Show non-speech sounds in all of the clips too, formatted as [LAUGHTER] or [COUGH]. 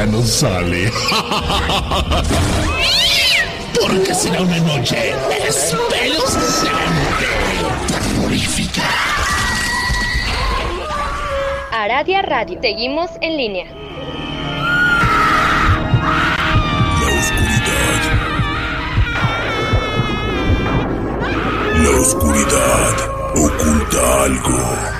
ya no sale. [LAUGHS] Porque será una noche espeluznante, terrorífica. Aradia Radio. Seguimos en línea. La oscuridad. La oscuridad oculta algo.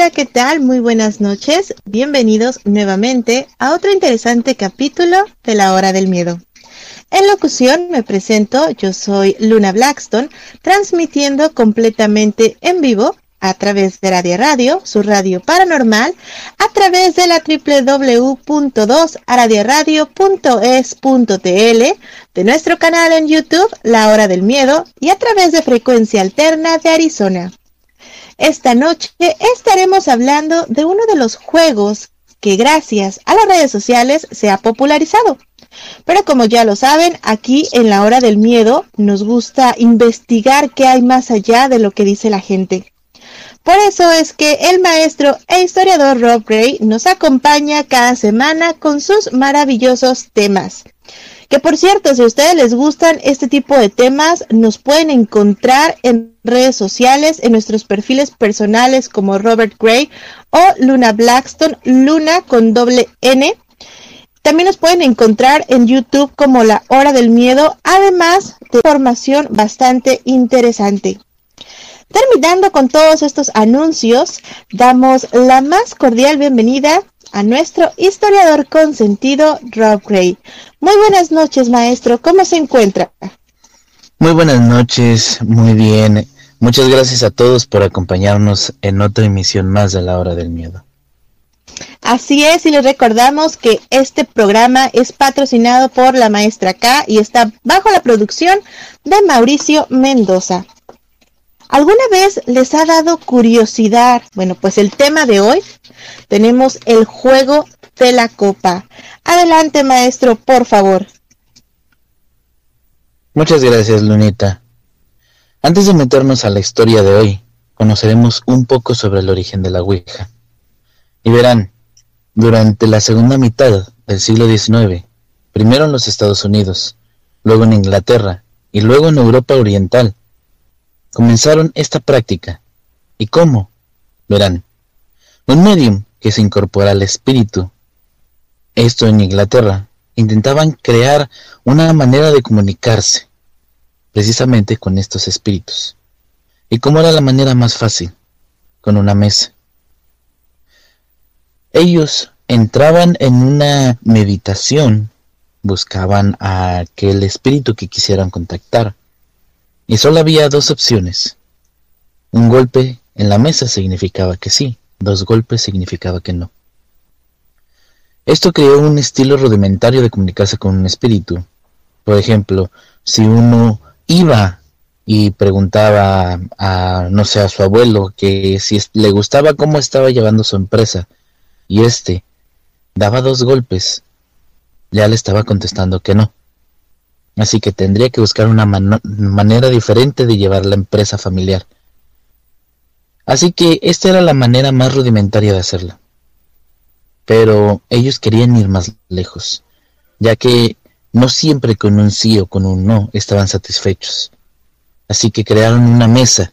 Hola, ¿qué tal? Muy buenas noches. Bienvenidos nuevamente a otro interesante capítulo de la hora del miedo. En locución me presento, yo soy Luna Blackstone, transmitiendo completamente en vivo a través de Radio Radio, su radio paranormal, a través de la www.2aradiaradio.es.tl, de nuestro canal en YouTube, La Hora del Miedo, y a través de Frecuencia Alterna de Arizona. Esta noche estaremos hablando de uno de los juegos que gracias a las redes sociales se ha popularizado. Pero como ya lo saben, aquí en la hora del miedo nos gusta investigar qué hay más allá de lo que dice la gente. Por eso es que el maestro e historiador Rob Gray nos acompaña cada semana con sus maravillosos temas. Que por cierto, si a ustedes les gustan este tipo de temas, nos pueden encontrar en redes sociales, en nuestros perfiles personales como Robert Gray o Luna Blackstone, Luna con doble N. También nos pueden encontrar en YouTube como La Hora del Miedo, además de información bastante interesante. Terminando con todos estos anuncios, damos la más cordial bienvenida a nuestro historiador consentido, Rob Gray. Muy buenas noches, maestro. ¿Cómo se encuentra? Muy buenas noches, muy bien. Muchas gracias a todos por acompañarnos en otra emisión más de la hora del miedo. Así es, y les recordamos que este programa es patrocinado por la maestra K y está bajo la producción de Mauricio Mendoza. ¿Alguna vez les ha dado curiosidad? Bueno, pues el tema de hoy tenemos el juego de la copa. Adelante, maestro, por favor. Muchas gracias, Lunita. Antes de meternos a la historia de hoy, conoceremos un poco sobre el origen de la Ouija. Y verán, durante la segunda mitad del siglo XIX, primero en los Estados Unidos, luego en Inglaterra y luego en Europa Oriental, comenzaron esta práctica. ¿Y cómo? Verán, un medium que se incorpora al espíritu. Esto en Inglaterra, intentaban crear una manera de comunicarse, precisamente con estos espíritus. ¿Y cómo era la manera más fácil? Con una mesa. Ellos entraban en una meditación, buscaban a aquel espíritu que quisieran contactar, y solo había dos opciones. Un golpe en la mesa significaba que sí, dos golpes significaba que no. Esto creó un estilo rudimentario de comunicarse con un espíritu. Por ejemplo, si uno iba y preguntaba a, no sé, a su abuelo que si le gustaba cómo estaba llevando su empresa, y este daba dos golpes, ya le estaba contestando que no. Así que tendría que buscar una manera diferente de llevar la empresa familiar. Así que esta era la manera más rudimentaria de hacerlo. Pero ellos querían ir más lejos, ya que no siempre con un sí o con un no estaban satisfechos. Así que crearon una mesa,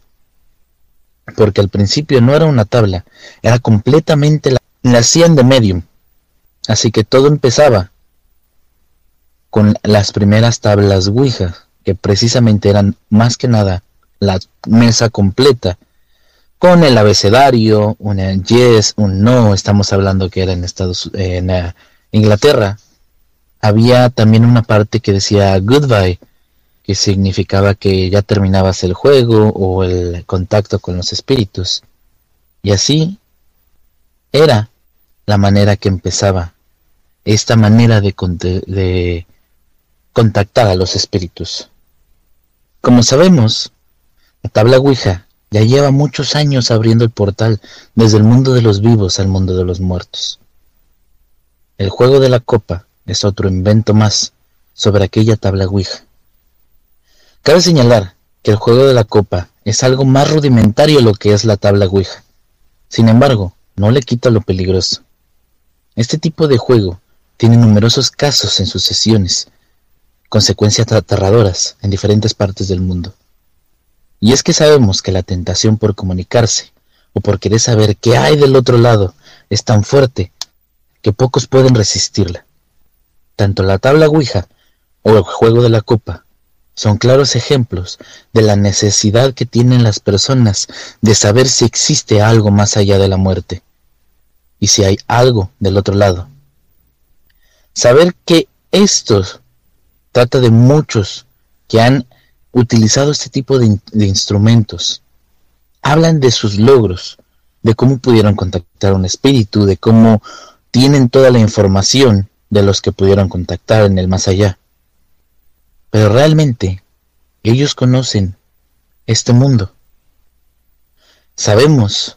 porque al principio no era una tabla, era completamente la, la hacían de medium. Así que todo empezaba con las primeras tablas Ouija, que precisamente eran más que nada la mesa completa, con el abecedario, un yes, un no, estamos hablando que era en Estados en eh, Inglaterra. Había también una parte que decía goodbye, que significaba que ya terminabas el juego o el contacto con los espíritus. Y así era la manera que empezaba esta manera de, de contactar a los espíritus. Como sabemos, la tabla Ouija ya lleva muchos años abriendo el portal desde el mundo de los vivos al mundo de los muertos. El juego de la copa es otro invento más sobre aquella tabla Ouija. Cabe señalar que el juego de la copa es algo más rudimentario lo que es la tabla Ouija. Sin embargo, no le quita lo peligroso. Este tipo de juego tiene numerosos casos en sus sesiones, consecuencias aterradoras en diferentes partes del mundo. Y es que sabemos que la tentación por comunicarse o por querer saber qué hay del otro lado es tan fuerte que pocos pueden resistirla. Tanto la tabla Ouija o el juego de la copa son claros ejemplos de la necesidad que tienen las personas de saber si existe algo más allá de la muerte y si hay algo del otro lado. Saber que esto trata de muchos que han utilizado este tipo de, instrumentos. Hablan de sus logros, de cómo pudieron contactar a un espíritu, de cómo tienen toda la información de los que pudieron contactar en el más allá. Pero realmente ellos conocen este mundo. Sabemos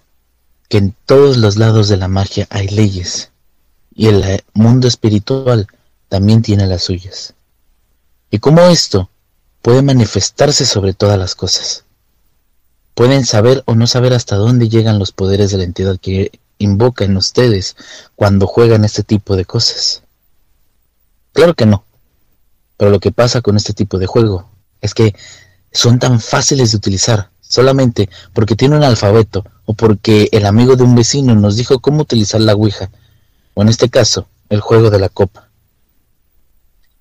que en todos los lados de la magia hay leyes y el mundo espiritual también tiene las suyas. Y cómo esto puede manifestarse sobre todas las cosas. Pueden saber o no saber hasta dónde llegan los poderes de la entidad que invoca en ustedes cuando juegan este tipo de cosas. Claro que no. Pero lo que pasa con este tipo de juego es que son tan fáciles de utilizar solamente porque tiene un alfabeto o porque el amigo de un vecino nos dijo cómo utilizar la Ouija, o en este caso, el juego de la copa.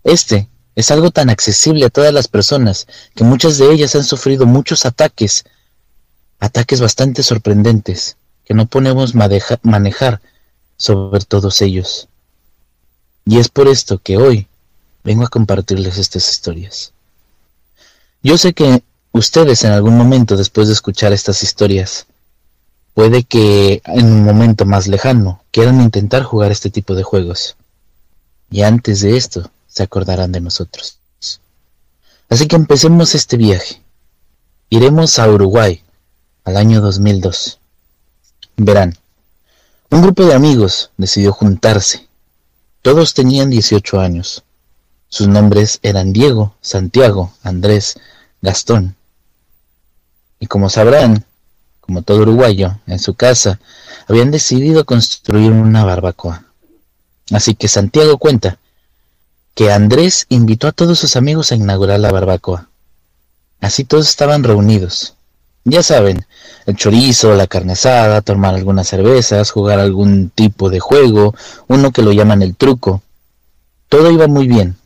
Este es algo tan accesible a todas las personas que muchas de ellas han sufrido muchos ataques, ataques bastante sorprendentes que no podemos manejar sobre todos ellos. Y es por esto que hoy vengo a compartirles estas historias. Yo sé que ustedes en algún momento después de escuchar estas historias, puede que en un momento más lejano quieran intentar jugar este tipo de juegos. Y antes de esto, se acordarán de nosotros. Así que empecemos este viaje. Iremos a Uruguay, al año 2002. Verán, un grupo de amigos decidió juntarse. Todos tenían 18 años. Sus nombres eran Diego, Santiago, Andrés, Gastón. Y como sabrán, como todo uruguayo, en su casa, habían decidido construir una barbacoa. Así que Santiago cuenta que Andrés invitó a todos sus amigos a inaugurar la barbacoa. Así todos estaban reunidos. Ya saben, el chorizo, la carne asada, tomar algunas cervezas, jugar algún tipo de juego, uno que lo llaman el truco. Todo iba muy bien.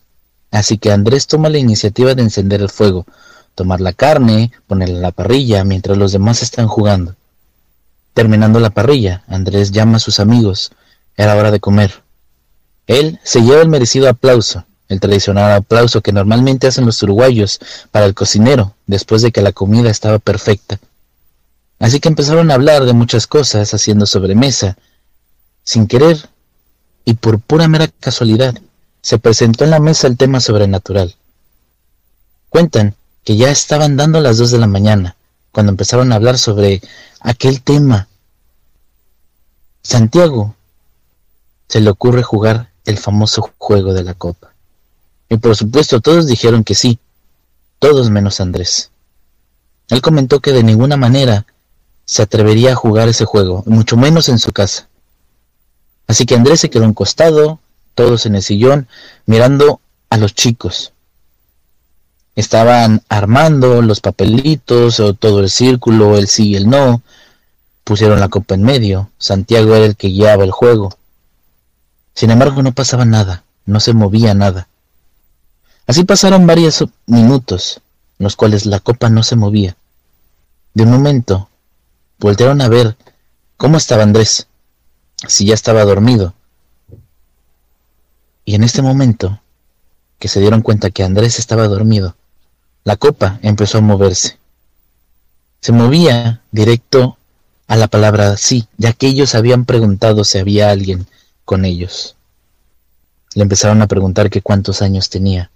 Así que Andrés toma la iniciativa de encender el fuego, tomar la carne, ponerla en la parrilla mientras los demás están jugando. Terminando la parrilla, Andrés llama a sus amigos. Era hora de comer. Él se lleva el merecido aplauso, el tradicional aplauso que normalmente hacen los uruguayos para el cocinero después de que la comida estaba perfecta. Así que empezaron a hablar de muchas cosas haciendo sobremesa. Sin querer y por pura mera casualidad, se presentó en la mesa el tema sobrenatural. Cuentan que ya estaban dando las dos de la mañana cuando empezaron a hablar sobre aquel tema. Santiago se le ocurre jugar el famoso juego de la copa. Y por supuesto todos dijeron que sí, todos menos Andrés. Él comentó que de ninguna manera se atrevería a jugar ese juego, mucho menos en su casa. Así que Andrés se quedó encostado, todos en el sillón, mirando a los chicos. Estaban armando los papelitos o todo el círculo, el sí y el no. Pusieron la copa en medio. Santiago era el que guiaba el juego. Sin embargo, no pasaba nada, no se movía nada. Así pasaron varios minutos, en los cuales la copa no se movía. De un momento, voltearon a ver cómo estaba Andrés, si ya estaba dormido. Y en este momento, que se dieron cuenta que Andrés estaba dormido, la copa empezó a moverse. Se movía directo a la palabra sí, ya que ellos habían preguntado si había alguien con ellos. Le empezaron a preguntar que cuántos años tenía,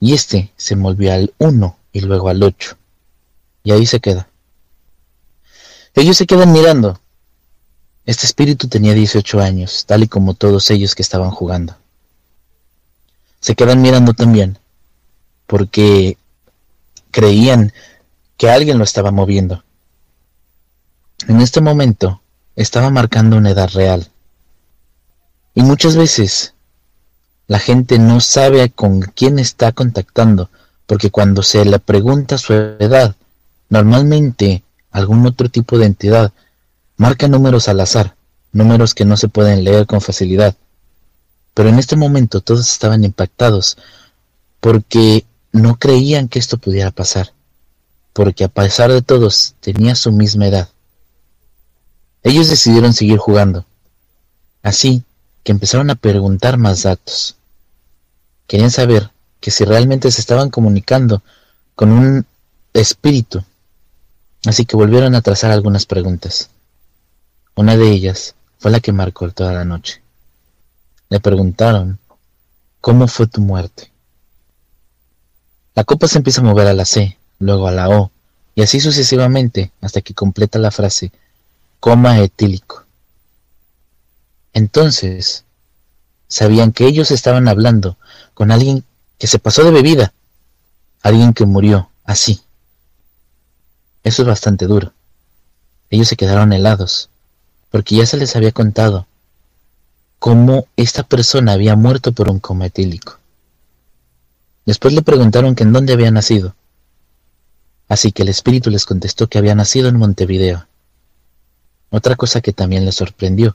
y este se volvió al uno y luego al ocho. Y ahí se queda. Ellos se quedan mirando. Este espíritu tenía 18 años, tal y como todos ellos que estaban jugando. Se quedan mirando también, porque creían que alguien lo estaba moviendo. En este momento estaba marcando una edad real. Y muchas veces la gente no sabe con quién está contactando, porque cuando se le pregunta su edad, normalmente algún otro tipo de entidad marca números al azar, números que no se pueden leer con facilidad. Pero en este momento todos estaban impactados porque no creían que esto pudiera pasar, porque a pesar de todos tenía su misma edad. Ellos decidieron seguir jugando, así que empezaron a preguntar más datos. Querían saber que si realmente se estaban comunicando con un espíritu, así que volvieron a trazar algunas preguntas. Una de ellas fue la que marcó toda la noche. Le preguntaron, ¿cómo fue tu muerte? La copa se empieza a mover a la C, luego a la O, y así sucesivamente hasta que completa la frase coma etílico. Entonces, sabían que ellos estaban hablando con alguien que se pasó de bebida, alguien que murió así. Eso es bastante duro. Ellos se quedaron helados, porque ya se les había contado cómo esta persona había muerto por un coma etílico. Después le preguntaron en dónde había nacido. Así que el espíritu les contestó que había nacido en Montevideo. Otra cosa que también les sorprendió,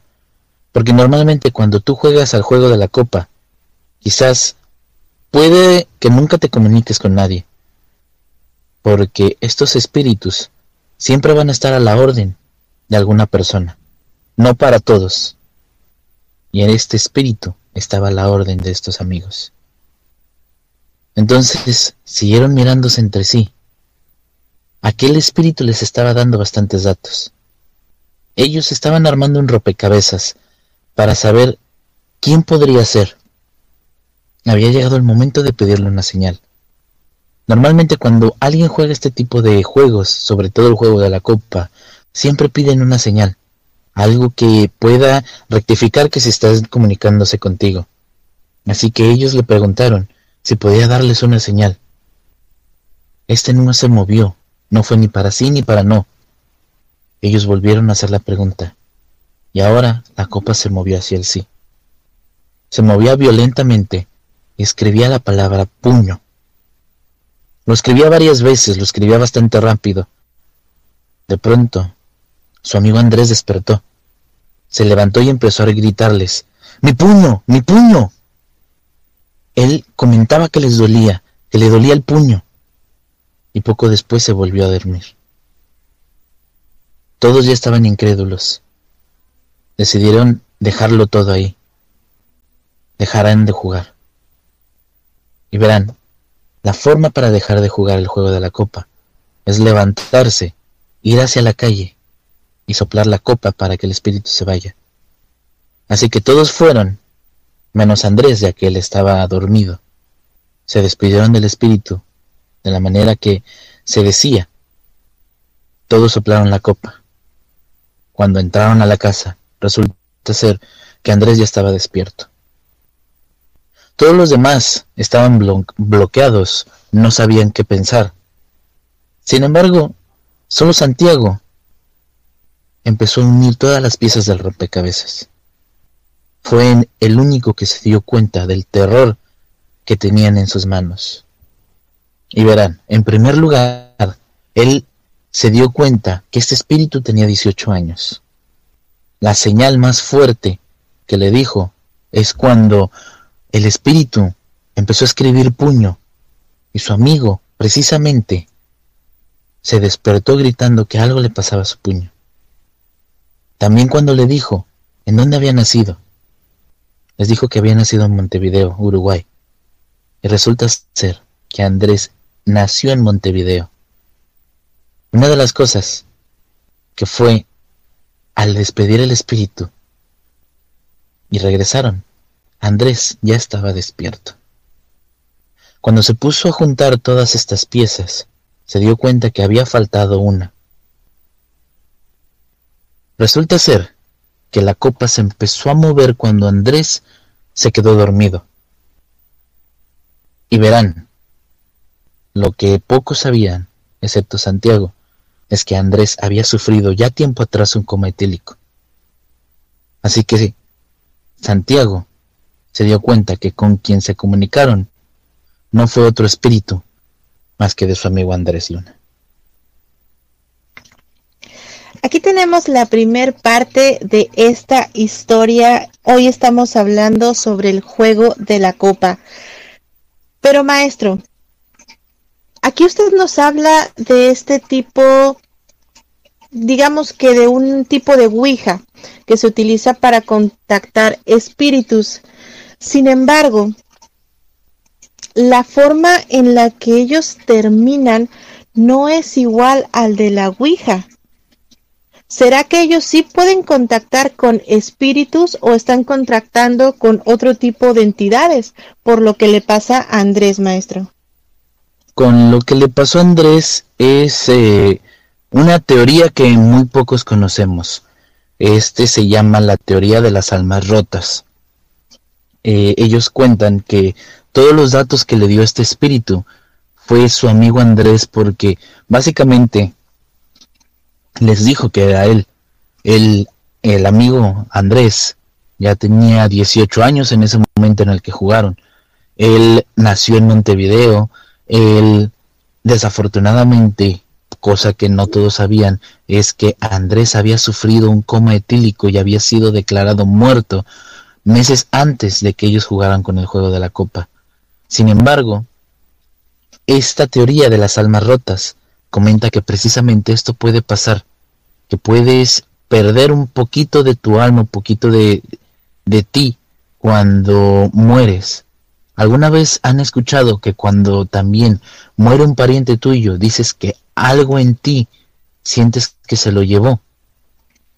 porque normalmente cuando tú juegas al juego de la copa, quizás puede que nunca te comuniques con nadie, porque estos espíritus siempre van a estar a la orden de alguna persona, no para todos. Y en este espíritu estaba la orden de estos amigos. Entonces siguieron mirándose entre sí. Aquel espíritu les estaba dando bastantes datos. Ellos estaban armando un rompecabezas para saber quién podría ser. Había llegado el momento de pedirle una señal. Normalmente cuando alguien juega este tipo de juegos, sobre todo el juego de la copa, siempre piden una señal, algo que pueda rectificar que se está comunicándose contigo. Así que ellos le preguntaron si podía darles una señal. Este no se movió, no fue ni para sí ni para no. Ellos volvieron a hacer la pregunta, y ahora la copa se movió hacia el sí. Se movía violentamente y escribía la palabra puño. Lo escribía varias veces, lo escribía bastante rápido. De pronto, su amigo Andrés despertó. Se levantó y empezó a gritarles, ¡Mi puño! ¡Mi puño! Él comentaba que les dolía, que le dolía el puño, y poco después se volvió a dormir. Todos ya estaban incrédulos. Decidieron dejarlo todo ahí. Dejarán de jugar. Y verán, la forma para dejar de jugar el juego de la copa es levantarse, ir hacia la calle y soplar la copa para que el espíritu se vaya. Así que todos fueron, menos Andrés, ya que él estaba dormido. Se despidieron del espíritu de la manera que se decía. Todos soplaron la copa. Cuando entraron a la casa, resulta ser que Andrés ya estaba despierto. Todos los demás estaban bloqueados, no sabían qué pensar. Sin embargo, solo Santiago empezó a unir todas las piezas del rompecabezas. Fue el único que se dio cuenta del terror que tenían en sus manos. Y verán, en primer lugar, él se dio cuenta que este espíritu tenía 18 años. La señal más fuerte que le dijo es cuando el espíritu empezó a escribir puño y su amigo, precisamente, se despertó gritando que algo le pasaba a su puño. También cuando le dijo en dónde había nacido, les dijo que había nacido en Montevideo, Uruguay. Y resulta ser que Andrés nació en Montevideo. Una de las cosas que fue al despedir el espíritu y regresaron, Andrés ya estaba despierto. Cuando se puso a juntar todas estas piezas, se dio cuenta que había faltado una. Resulta ser que la copa se empezó a mover cuando Andrés se quedó dormido. Y verán, lo que pocos sabían, excepto Santiago, es que Andrés había sufrido ya tiempo atrás un coma etílico. Así que Santiago se dio cuenta que con quien se comunicaron no fue otro espíritu más que de su amigo Andrés Luna. Aquí tenemos la primer parte de esta historia. Hoy estamos hablando sobre el juego de la copa. Pero maestro, aquí usted nos habla de este tipo, digamos que de un tipo de Ouija que se utiliza para contactar espíritus. Sin embargo, la forma en la que ellos terminan no es igual al de la Ouija. ¿Será que ellos sí pueden contactar con espíritus o están contactando con otro tipo de entidades? Por lo que le pasa a Andrés, maestro. Con lo que le pasó a Andrés es eh, una teoría que muy pocos conocemos. Este se llama la teoría de las almas rotas. Eh, ellos cuentan que todos los datos que le dio este espíritu fue su amigo Andrés porque básicamente les dijo que era él. El, el amigo Andrés ya tenía 18 años en ese momento en el que jugaron. Él nació en Montevideo. Él, desafortunadamente, cosa que no todos sabían, es que Andrés había sufrido un coma etílico y había sido declarado muerto meses antes de que ellos jugaran con el juego de la copa. Sin embargo, esta teoría de las almas rotas comenta que precisamente esto puede pasar, que puedes perder un poquito de tu alma, un poquito de, de ti cuando mueres. ¿Alguna vez han escuchado que cuando también muere un pariente tuyo, dices que algo en ti sientes que se lo llevó?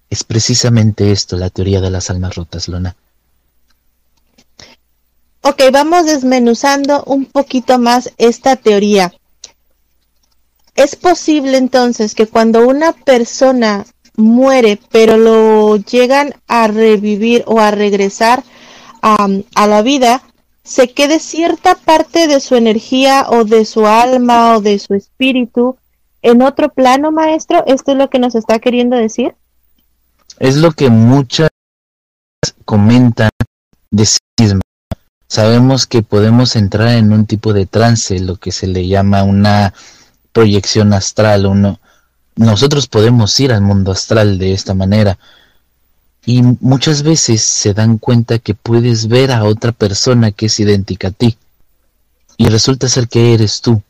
Es precisamente esto la teoría de las almas rotas, Luna. Ok, vamos desmenuzando un poquito más esta teoría. Es posible entonces que cuando una persona muere, pero lo llegan a revivir o a regresar a la vida, se quede cierta parte de su energía o de su alma o de su espíritu en otro plano, maestro. ¿Esto es lo que nos está queriendo decir? Es lo que muchas comentan de sí sabemos que podemos entrar en un tipo de trance, lo que se le llama una proyección astral. Uno, nosotros podemos ir al mundo astral de esta manera. Y muchas veces se dan cuenta que puedes ver a otra persona que es idéntica a ti. Y resulta ser que eres tú.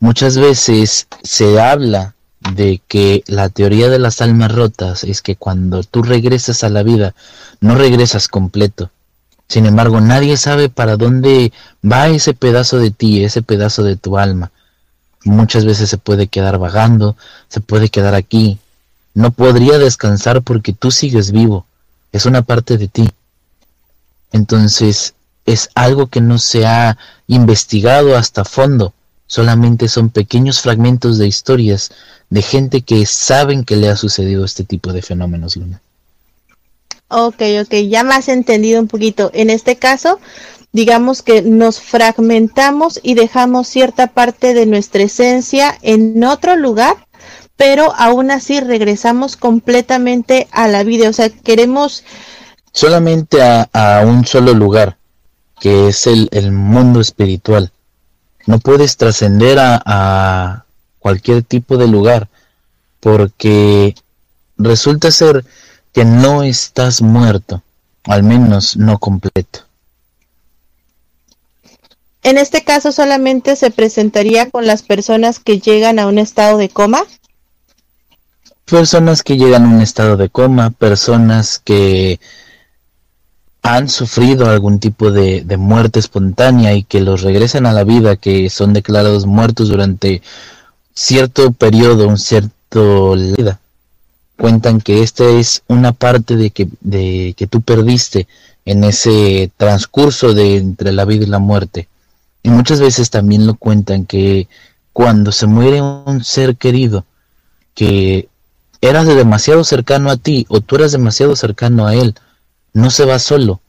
Muchas veces se habla de que la teoría de las almas rotas es que cuando tú regresas a la vida, no regresas completo, sin embargo, nadie sabe para dónde va ese pedazo de ti, ese pedazo de tu alma. Muchas veces se puede quedar vagando, se puede quedar aquí. No podría descansar porque tú sigues vivo. Es una parte de ti. Entonces, es algo que no se ha investigado hasta fondo. Solamente son pequeños fragmentos de historias de gente que saben que le ha sucedido este tipo de fenómenos, Luna. Ok, ok, ya me has entendido un poquito. En este caso, digamos que nos fragmentamos y dejamos cierta parte de nuestra esencia en otro lugar, pero aún así regresamos completamente a la vida. O sea, queremos... Solamente a, un solo lugar, que es el, mundo espiritual. No puedes trascender a, a cualquier tipo de lugar, porque resulta ser que no estás muerto, al menos no completo. En este caso solamente se presentaría con las personas que llegan a un estado de coma. Personas que llegan a un estado de coma, personas que han sufrido algún tipo de, muerte espontánea y que los regresan a la vida, que son declarados muertos durante cierto periodo, un cierto vida. Cuentan que esta es una parte de que, de que tú perdiste en ese transcurso de entre la vida y la muerte. Y muchas veces también lo cuentan que cuando se muere un ser querido, que eras de demasiado cercano a ti o tú eras demasiado cercano a él, no se va solo,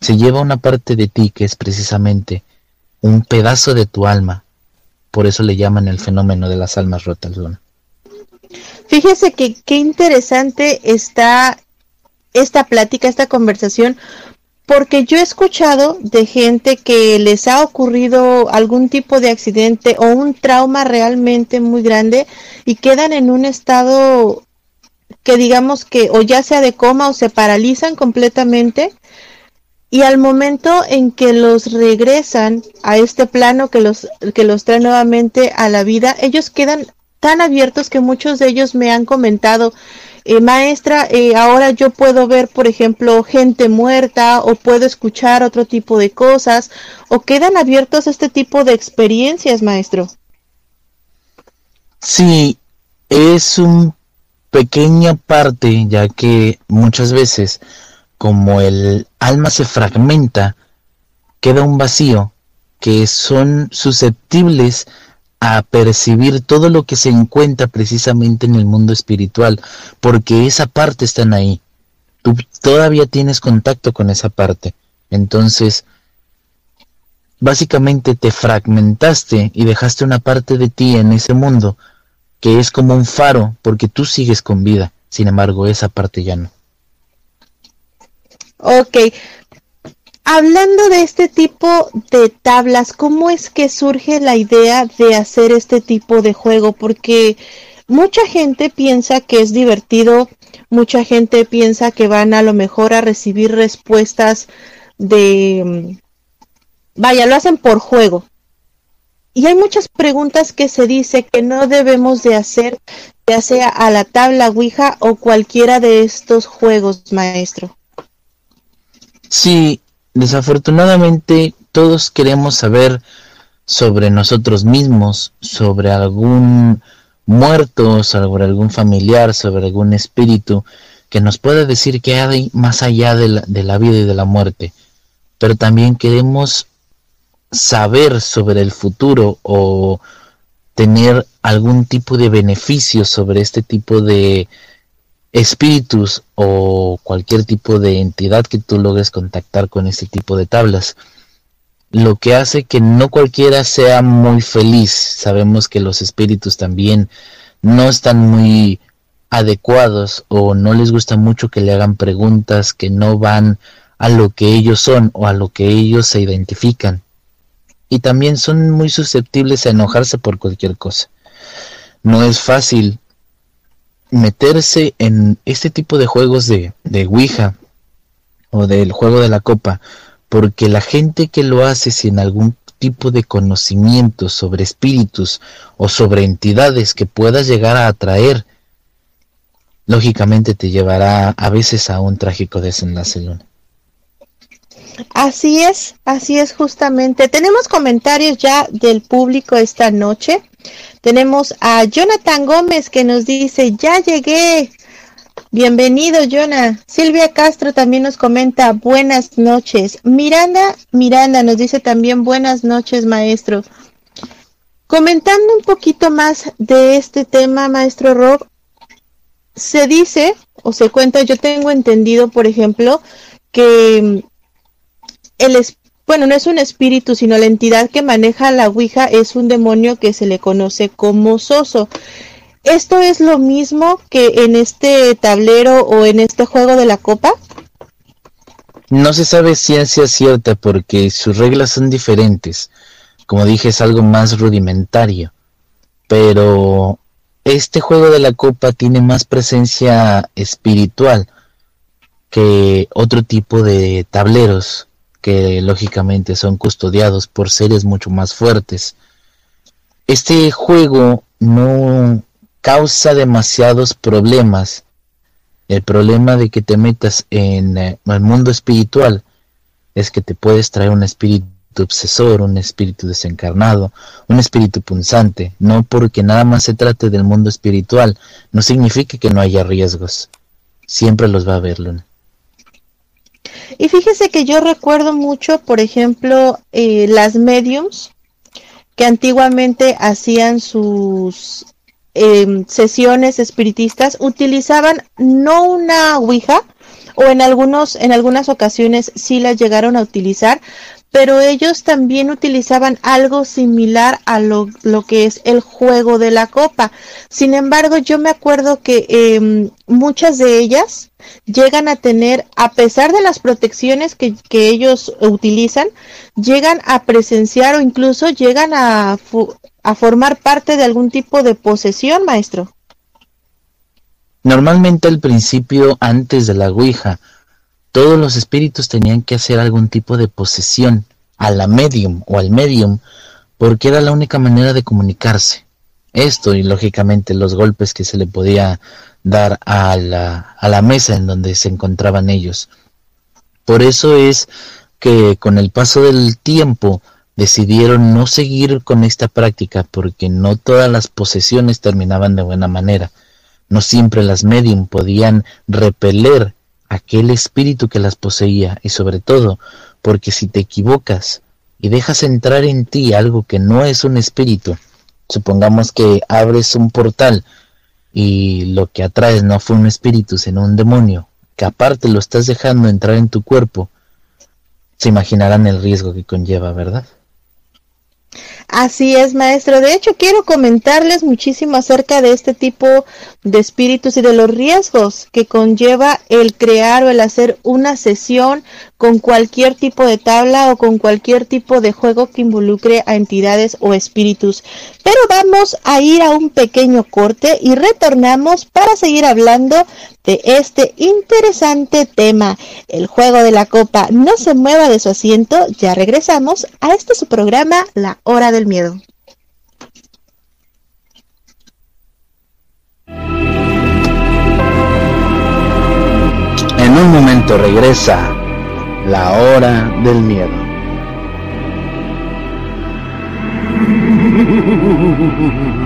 se lleva una parte de ti que es precisamente un pedazo de tu alma. Por eso le llaman el fenómeno de las almas rotas, Luna. Fíjese que qué interesante está esta plática, esta conversación, porque yo he escuchado de gente que les ha ocurrido algún tipo de accidente o un trauma realmente muy grande y quedan en un estado que digamos que o ya sea de coma o se paralizan completamente y al momento en que los regresan a este plano que los que los trae nuevamente a la vida, ellos quedan tan abiertos que muchos de ellos me han comentado eh, maestra, eh, ahora yo puedo ver, por ejemplo, gente muerta o puedo escuchar otro tipo de cosas o quedan abiertos a este tipo de experiencias, maestro. Sí, es un pequeña parte, ya que muchas veces, como el alma se fragmenta, queda un vacío que son susceptibles a percibir todo lo que se encuentra precisamente en el mundo espiritual, porque esa parte está ahí. Tú todavía tienes contacto con esa parte. Entonces, básicamente te fragmentaste y dejaste una parte de ti en ese mundo que es como un faro porque tú sigues con vida. Sin embargo, esa parte ya no. Ok, Hablando de este tipo de tablas, ¿cómo es que surge la idea de hacer este tipo de juego? Porque mucha gente piensa que es divertido, mucha gente piensa que van a lo mejor a recibir respuestas de... Vaya, lo hacen por juego. Y hay muchas preguntas que se dice que no debemos de hacer, ya sea a la tabla Ouija o cualquiera de estos juegos, maestro. Sí, Desafortunadamente todos queremos saber sobre nosotros mismos, sobre algún muerto, sobre algún familiar, sobre algún espíritu que nos pueda decir que hay más allá de la, de la vida y de la muerte. Pero también queremos saber sobre el futuro o tener algún tipo de beneficio sobre este tipo de espíritus o cualquier tipo de entidad que tú logres contactar con este tipo de tablas. Lo que hace que no cualquiera sea muy feliz. Sabemos que los espíritus también no están muy adecuados o no les gusta mucho que le hagan preguntas que no van a lo que ellos son o a lo que ellos se identifican. Y también son muy susceptibles a enojarse por cualquier cosa. No es fácil meterse en este tipo de juegos de, de Ouija o del juego de la copa, porque la gente que lo hace sin algún tipo de conocimiento sobre espíritus o sobre entidades que puedas llegar a atraer, lógicamente te llevará a veces a un trágico desenlace, Luna. Así es, así es justamente. Tenemos comentarios ya del público esta noche. Tenemos a Jonathan Gómez que nos dice, ya llegué. Bienvenido, Jonah. Silvia Castro también nos comenta, buenas noches. Miranda, Miranda nos dice también, buenas noches, maestro. Comentando un poquito más de este tema, maestro Rob, se dice o se cuenta, yo tengo entendido, por ejemplo, que el, bueno, no es un espíritu, sino la entidad que maneja la Ouija es un demonio que se le conoce como Soso. ¿Esto es lo mismo que en este tablero o en este juego de la copa? No se sabe ciencia cierta porque sus reglas son diferentes. Como dije, es algo más rudimentario. Pero este juego de la copa tiene más presencia espiritual que otro tipo de tableros que lógicamente son custodiados por seres mucho más fuertes. Este juego no causa demasiados problemas. El problema de que te metas en eh, el mundo espiritual es que te puedes traer un espíritu obsesor, un espíritu desencarnado, un espíritu punzante. No porque nada más se trate del mundo espiritual, no significa que no haya riesgos. Siempre los va a haber, Luna. Y fíjese que yo recuerdo mucho, por ejemplo, eh, las mediums que antiguamente hacían sus em, sesiones espiritistas, utilizaban no una Ouija, o en algunos, en algunas ocasiones sí las llegaron a utilizar, pero ellos también utilizaban algo similar a lo, que es el juego de la copa. Sin embargo, yo me acuerdo que em, muchas de ellas llegan a tener, a pesar de las protecciones que, que ellos utilizan, llegan a presenciar o incluso llegan a, a formar parte de algún tipo de posesión, maestro. Normalmente al principio, antes de la Ouija, todos los espíritus tenían que hacer algún tipo de posesión a la medium o al medium porque era la única manera de comunicarse. Esto y lógicamente los golpes que se le podía dar a la, a la mesa en donde se encontraban ellos. Por eso es que con el paso del tiempo decidieron no seguir con esta práctica porque no todas las posesiones terminaban de buena manera. No siempre las medium podían repeler aquel espíritu que las poseía y sobre todo porque si te equivocas y dejas entrar en ti algo que no es un espíritu, supongamos que abres un portal y lo que atraes no fue un espíritu sino un demonio, que aparte lo estás dejando entrar en tu cuerpo, se imaginarán el riesgo que conlleva, ¿verdad? Así es, maestro. De hecho, quiero comentarles muchísimo acerca de este tipo de espíritus y de los riesgos que conlleva el crear o el hacer una sesión con cualquier tipo de tabla o con cualquier tipo de juego que involucre a entidades o espíritus. Pero vamos a ir a un pequeño corte y retornamos para seguir hablando de este interesante tema, el juego de la copa. No se mueva de su asiento, ya regresamos a este su programa, La Hora del Miedo. En un momento regresa la hora del miedo. [LAUGHS]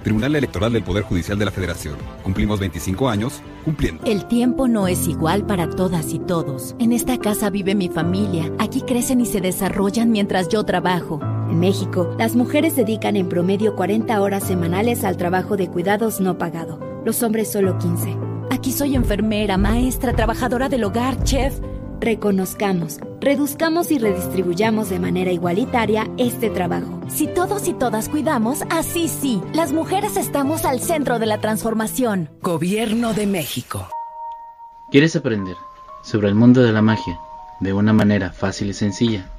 Tribunal Electoral del Poder Judicial de la Federación. Cumplimos 25 años cumpliendo. El tiempo no es igual para todas y todos. En esta casa vive mi familia. Aquí crecen y se desarrollan mientras yo trabajo. En México, las mujeres dedican en promedio 40 horas semanales al trabajo de cuidados no pagado. Los hombres solo 15. Aquí soy enfermera, maestra, trabajadora del hogar, chef. Reconozcamos, reduzcamos y redistribuyamos de manera igualitaria este trabajo. Si todos y todas cuidamos, así sí, las mujeres estamos al centro de la transformación. Gobierno de México. ¿Quieres aprender sobre el mundo de la magia de una manera fácil y sencilla?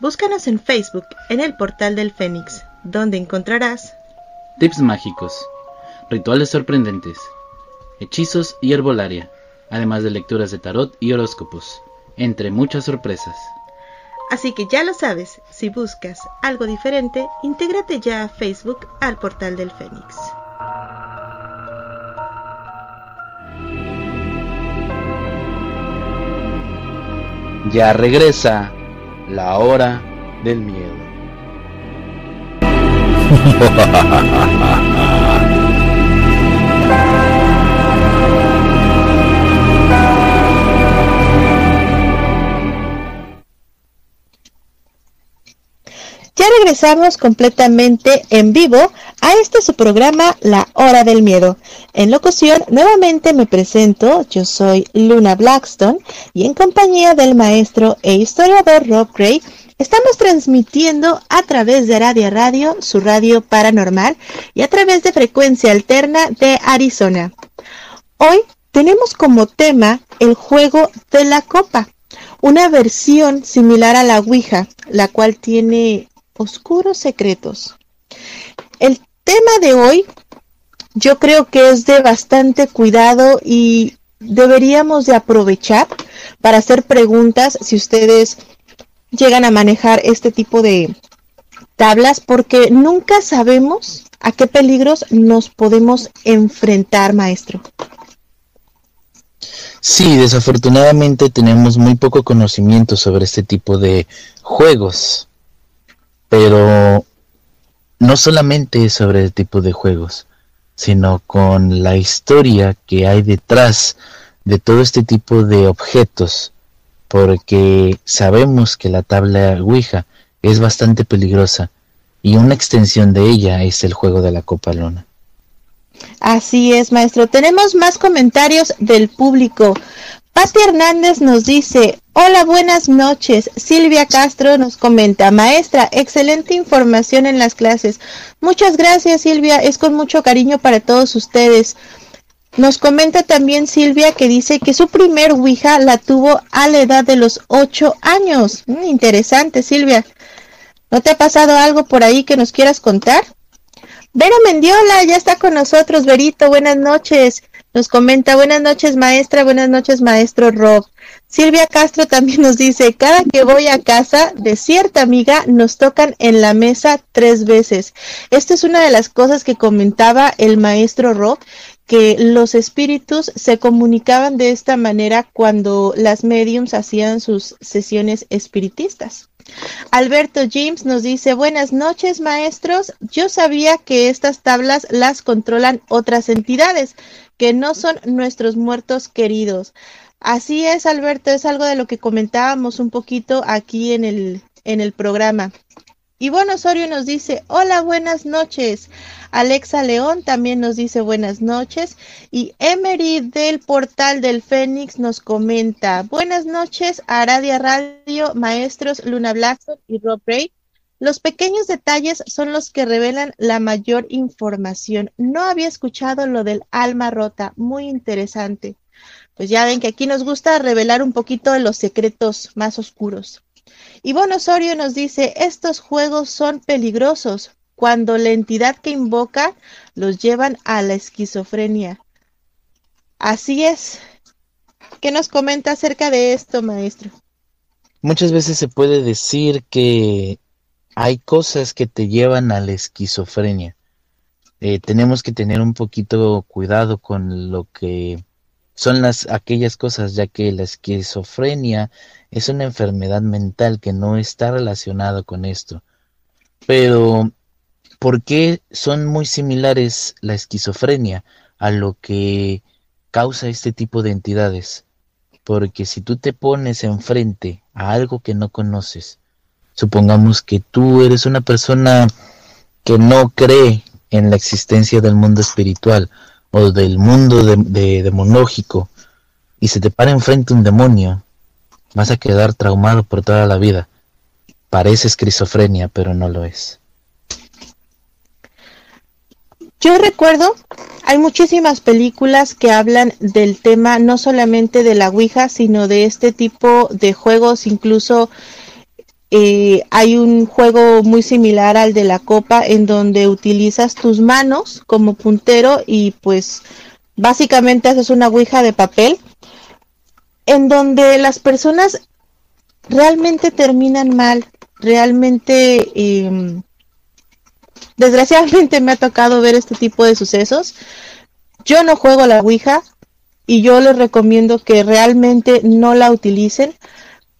Búscanos en Facebook en el portal del Fénix, donde encontrarás tips mágicos, rituales sorprendentes, hechizos y herbolaria además de lecturas de tarot y horóscopos, entre muchas sorpresas. Así que ya lo sabes, si buscas algo diferente, intégrate ya a Facebook al portal del Fénix. Ya regresa la hora del miedo. [LAUGHS] Ya regresamos completamente en vivo a este su programa La Hora del Miedo. En locución, nuevamente me presento, yo soy Luna Blackstone y en compañía del maestro e historiador Rob Gray, estamos transmitiendo a través de Radio Radio, su radio paranormal, y a través de frecuencia alterna de Arizona. Hoy tenemos como tema el juego de la copa una versión similar a la Ouija, la cual tiene oscuros secretos. El tema de hoy yo creo que es de bastante cuidado y deberíamos de aprovechar para hacer preguntas si ustedes llegan a manejar este tipo de tablas porque nunca sabemos a qué peligros nos podemos enfrentar, maestro. Sí, desafortunadamente tenemos muy poco conocimiento sobre este tipo de juegos. Pero no solamente sobre el tipo de juegos, sino con la historia que hay detrás de todo este tipo de objetos, porque sabemos que la tabla Ouija es bastante peligrosa y una extensión de ella es el juego de la Copa Luna. Así es, maestro. Tenemos más comentarios del público. Pati Hernández nos dice, hola, buenas noches. Silvia Castro nos comenta, maestra, excelente información en las clases. Muchas gracias, Silvia. Es con mucho cariño para todos ustedes. Nos comenta también Silvia que dice que su primer Ouija la tuvo a la edad de los ocho años. Mm, interesante, Silvia. ¿No te ha pasado algo por ahí que nos quieras contar? Vero Mendiola ya está con nosotros. Verito, buenas noches. Nos comenta, buenas noches maestra, buenas noches maestro Rob. Silvia Castro también nos dice, cada que voy a casa de cierta amiga nos tocan en la mesa tres veces. Esta es una de las cosas que comentaba el maestro Rob, que los espíritus se comunicaban de esta manera cuando las mediums hacían sus sesiones espiritistas. Alberto James nos dice, buenas noches maestros, yo sabía que estas tablas las controlan otras entidades que no son nuestros muertos queridos. Así es, Alberto, es algo de lo que comentábamos un poquito aquí en el, en el programa. Ivonne Osorio nos dice, hola, buenas noches. Alexa León también nos dice buenas noches. Y Emery del portal del Fénix nos comenta, buenas noches, Aradia Radio, maestros Luna Blackstone y Rob Ray. Los pequeños detalles son los que revelan la mayor información. No había escuchado lo del alma rota, muy interesante. Pues ya ven que aquí nos gusta revelar un poquito de los secretos más oscuros. Ivonne Osorio nos dice, estos juegos son peligrosos cuando la entidad que invoca los llevan a la esquizofrenia. Así es. ¿Qué nos comenta acerca de esto, maestro? Muchas veces se puede decir que hay cosas que te llevan a la esquizofrenia. Eh, tenemos que tener un poquito cuidado con lo que son las aquellas cosas, ya que la esquizofrenia es una enfermedad mental que no está relacionada con esto. Pero, ¿por qué son muy similares la esquizofrenia a lo que causa este tipo de entidades? Porque si tú te pones enfrente a algo que no conoces, supongamos que tú eres una persona que no cree en la existencia del mundo espiritual o del mundo de, demonológico y se te para enfrente un demonio, vas a quedar traumado por toda la vida. Parece esquizofrenia, pero no lo es. Yo recuerdo, hay muchísimas películas que hablan del tema no solamente de la Ouija, sino de este tipo de juegos, incluso eh, hay un juego muy similar al de la copa en donde utilizas tus manos como puntero y pues básicamente haces una ouija de papel en donde las personas realmente terminan mal, realmente em, desgraciadamente me ha tocado ver este tipo de sucesos. Yo no juego la ouija y yo les recomiendo que realmente no la utilicen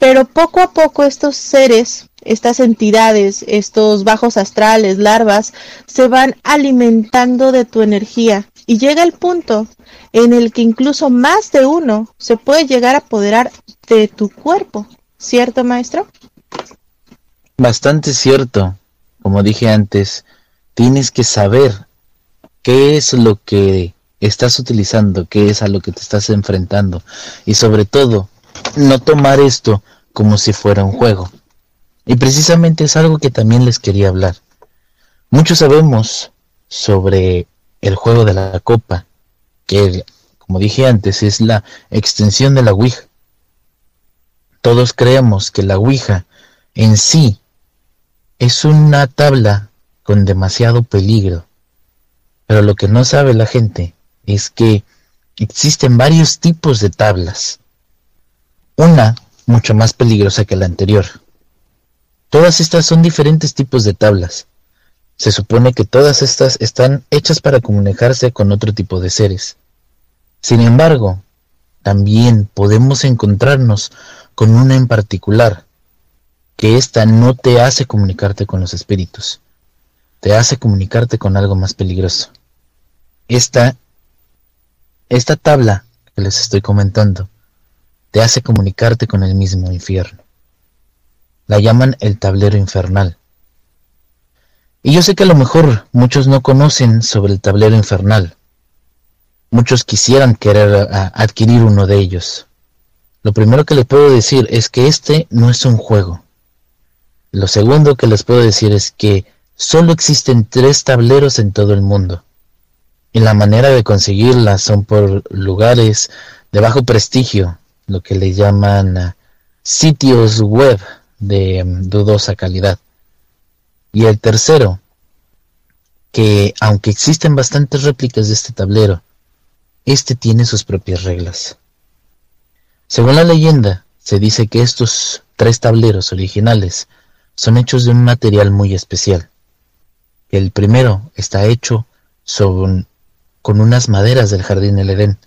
pero poco a poco estos seres, estas entidades, estos bajos astrales, larvas, se van alimentando de tu energía y llega el punto en el que incluso más de uno se puede llegar a apoderar de tu cuerpo, ¿cierto, maestro? Bastante cierto. como dije antes, tienes que saber qué es lo que estás utilizando, qué es a lo que te estás enfrentando y sobre todo no tomar esto como si fuera un juego. Y precisamente es algo que también les quería hablar. Muchos sabemos sobre el juego de la copa, que como dije antes es la extensión de la Ouija. Todos creemos que la Ouija en sí es una tabla con demasiado peligro. Pero lo que no sabe la gente es que existen varios tipos de tablas. Una mucho más peligrosa que la anterior. Todas estas son diferentes tipos de tablas. Se supone que todas estas están hechas para comunicarse con otro tipo de seres. Sin embargo, también podemos encontrarnos con una en particular, que ésta no te hace comunicarte con los espíritus, te hace comunicarte con algo más peligroso. Esta, esta tabla que les estoy comentando, te hace comunicarte con el mismo infierno. La llaman el tablero infernal. Y yo sé que a lo mejor muchos no conocen sobre el tablero infernal. Muchos quisieran querer adquirir uno de ellos. Lo primero que les puedo decir es que este no es un juego. Lo segundo que les puedo decir es que solo existen tres tableros en todo el mundo. Y la manera de conseguirlas son por lugares de bajo prestigio, lo que le llaman ah, sitios web de mm, dudosa calidad. Y el tercero, que aunque existen bastantes réplicas de este tablero, este tiene sus propias reglas. Según la leyenda, se dice que estos tres tableros originales son hechos de un material muy especial. El primero está hecho con unas maderas del jardín del Edén.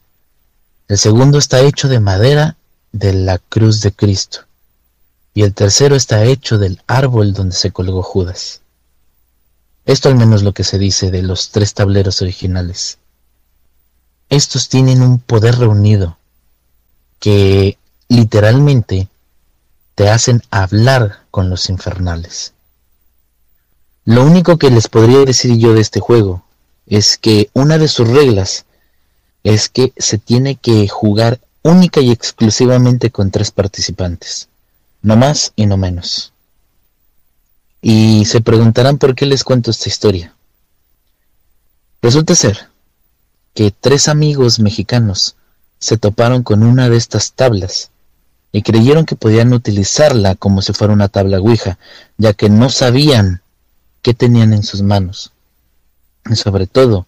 El segundo está hecho de madera de la cruz de Cristo. Y el tercero está hecho del árbol donde se colgó Judas. Esto al menos lo que se dice de los tres tableros originales. Estos tienen un poder reunido que literalmente te hacen hablar con los infernales. Lo único que les podría decir yo de este juego es que una de sus reglas es que se tiene que jugar única y exclusivamente con tres participantes, no más y no menos. Y se preguntarán por qué les cuento esta historia. Resulta ser que tres amigos mexicanos se toparon con una de estas tablas y creyeron que podían utilizarla como si fuera una tabla Ouija, ya que no sabían qué tenían en sus manos. Y sobre todo,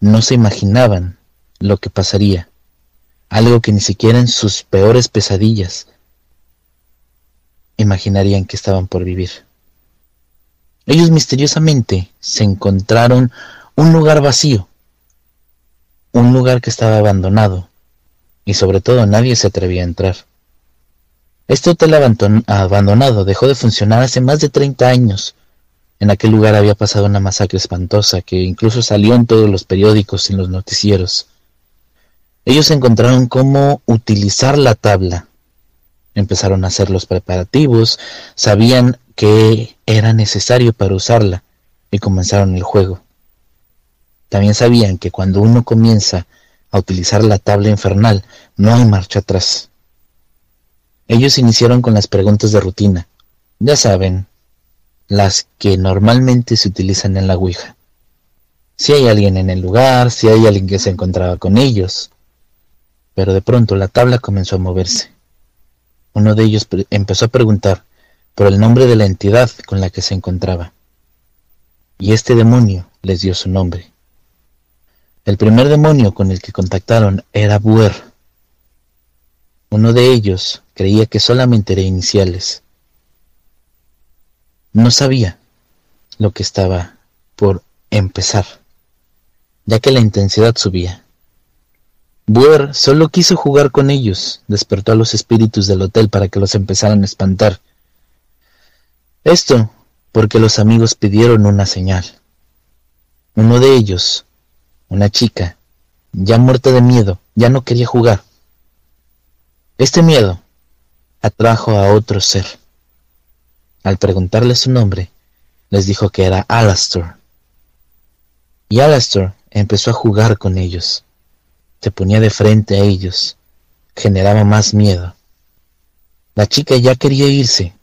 no se imaginaban lo que pasaría, algo que ni siquiera en sus peores pesadillas imaginarían que estaban por vivir. Ellos misteriosamente se encontraron un lugar vacío, un lugar que estaba abandonado, y sobre todo nadie se atrevía a entrar. Este hotel abandonado dejó de funcionar hace más de 30 años. En aquel lugar había pasado una masacre espantosa que incluso salió en todos los periódicos y en los noticieros. Ellos encontraron cómo utilizar la tabla. Empezaron a hacer los preparativos, sabían que era necesario para usarla y comenzaron el juego. También sabían que cuando uno comienza a utilizar la tabla infernal no hay marcha atrás. Ellos iniciaron con las preguntas de rutina, ya saben, las que normalmente se utilizan en la Ouija. Si hay alguien en el lugar, si hay alguien que se encontraba con ellos. Pero de pronto la tabla comenzó a moverse. Uno de ellos empezó a preguntar por el nombre de la entidad con la que se encontraba. Y este demonio les dio su nombre. El primer demonio con el que contactaron era Buer. Uno de ellos creía que solamente era iniciales. No sabía lo que estaba por empezar, ya que la intensidad subía. Buer solo quiso jugar con ellos, despertó a los espíritus del hotel para que los empezaran a espantar. Esto porque los amigos pidieron una señal. Uno de ellos, una chica, ya muerta de miedo, ya no quería jugar. Este miedo atrajo a otro ser. Al preguntarle su nombre, les dijo que era Alastor. Y Alastor empezó a jugar con ellos. Se ponía de frente a ellos. Generaba más miedo. La chica ya quería irse,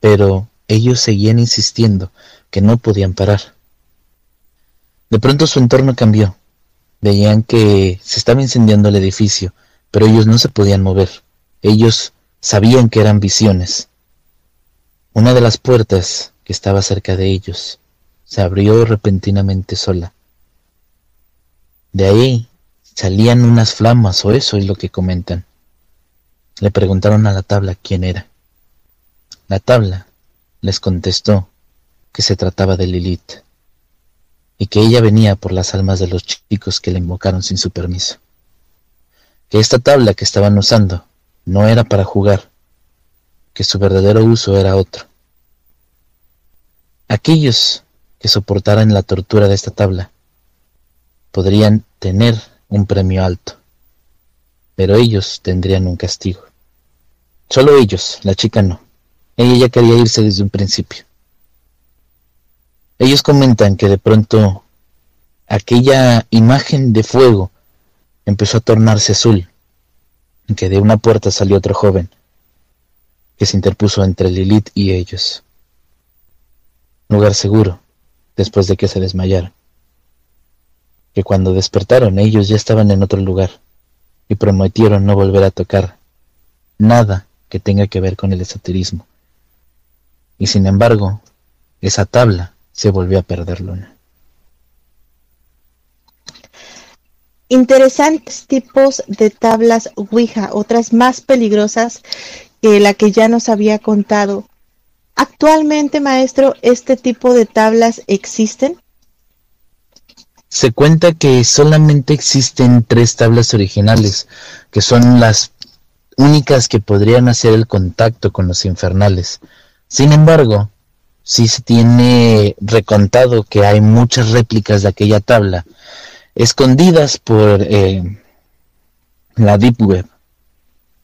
pero ellos seguían insistiendo que no podían parar. De pronto su entorno cambió. Veían que se estaba incendiando el edificio, pero ellos no se podían mover. Ellos sabían que eran visiones. Una de las puertas que estaba cerca de ellos se abrió repentinamente sola. De ahí salían unas flamas, o eso es lo que comentan. Le preguntaron a la tabla quién era. La tabla les contestó que se trataba de Lilith y que ella venía por las almas de los chicos que le invocaron sin su permiso. Que esta tabla que estaban usando no era para jugar, que su verdadero uso era otro. Aquellos que soportaran la tortura de esta tabla podrían tener un premio alto, pero ellos tendrían un castigo. Solo ellos, la chica no. Ella ya quería irse desde un principio. Ellos comentan que de pronto aquella imagen de fuego empezó a tornarse azul, que de una puerta salió otro joven, que se interpuso entre Lilith y ellos. Lugar seguro, después de que se desmayaron. Que cuando despertaron ellos ya estaban en otro lugar y prometieron no volver a tocar nada que tenga que ver con el esoterismo. Y sin embargo, esa tabla se volvió a perder Luna. Interesantes tipos de tablas Ouija, otras más peligrosas que la que ya nos había contado. Actualmente, maestro, ¿este tipo de tablas existen? Se cuenta que solamente existen tres tablas originales, que son las únicas que podrían hacer el contacto con los infernales. Sin embargo, sí se tiene recontado que hay muchas réplicas de aquella tabla escondidas por eh, la Deep Web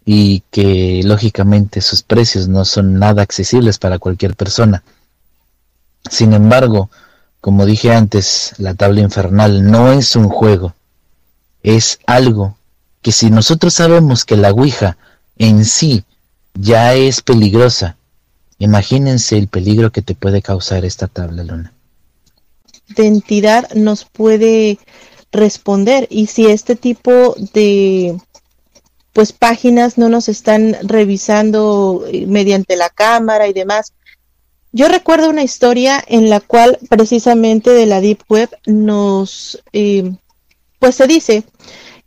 y que lógicamente sus precios no son nada accesibles para cualquier persona. Sin embargo, como dije antes, la tabla infernal no es un juego, es algo que si nosotros sabemos que la Ouija en sí ya es peligrosa, Imagínense el peligro que te puede causar esta tabla, Luna. De entidad nos puede responder y si este tipo de pues páginas no nos están revisando eh, mediante la cámara y demás. Yo recuerdo una historia en la cual precisamente de la Deep Web nos, eh, pues se dice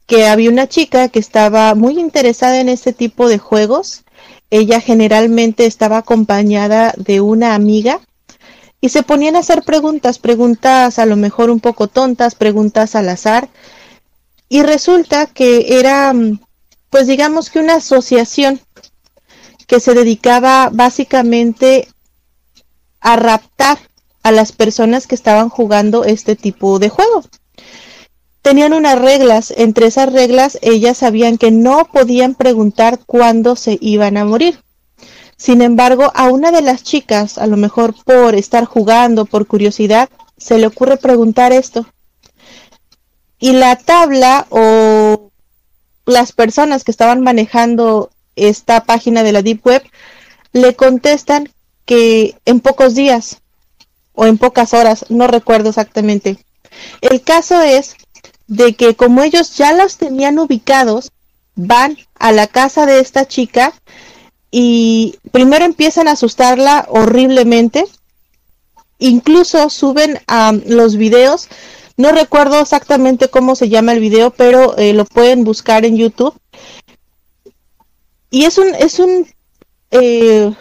que había una chica que estaba muy interesada en este tipo de juegos ella generalmente estaba acompañada de una amiga y se ponían a hacer preguntas, preguntas a lo mejor un poco tontas, preguntas al azar. Y resulta que era, pues digamos que una asociación que se dedicaba básicamente a raptar a las personas que estaban jugando este tipo de juego tenían unas reglas. Entre esas reglas, ellas sabían que no podían preguntar cuándo se iban a morir. Sin embargo, a una de las chicas, a lo mejor por estar jugando, por curiosidad, se le ocurre preguntar esto. Y la tabla o las personas que estaban manejando esta página de la Deep Web le contestan que en pocos días o en pocas horas, no recuerdo exactamente. El caso es de que como ellos ya los tenían ubicados, van a la casa de esta chica y primero empiezan a asustarla horriblemente, incluso suben a los videos, no recuerdo exactamente cómo se llama el video, pero eh, lo pueden buscar en YouTube. Y es un, es un, eh,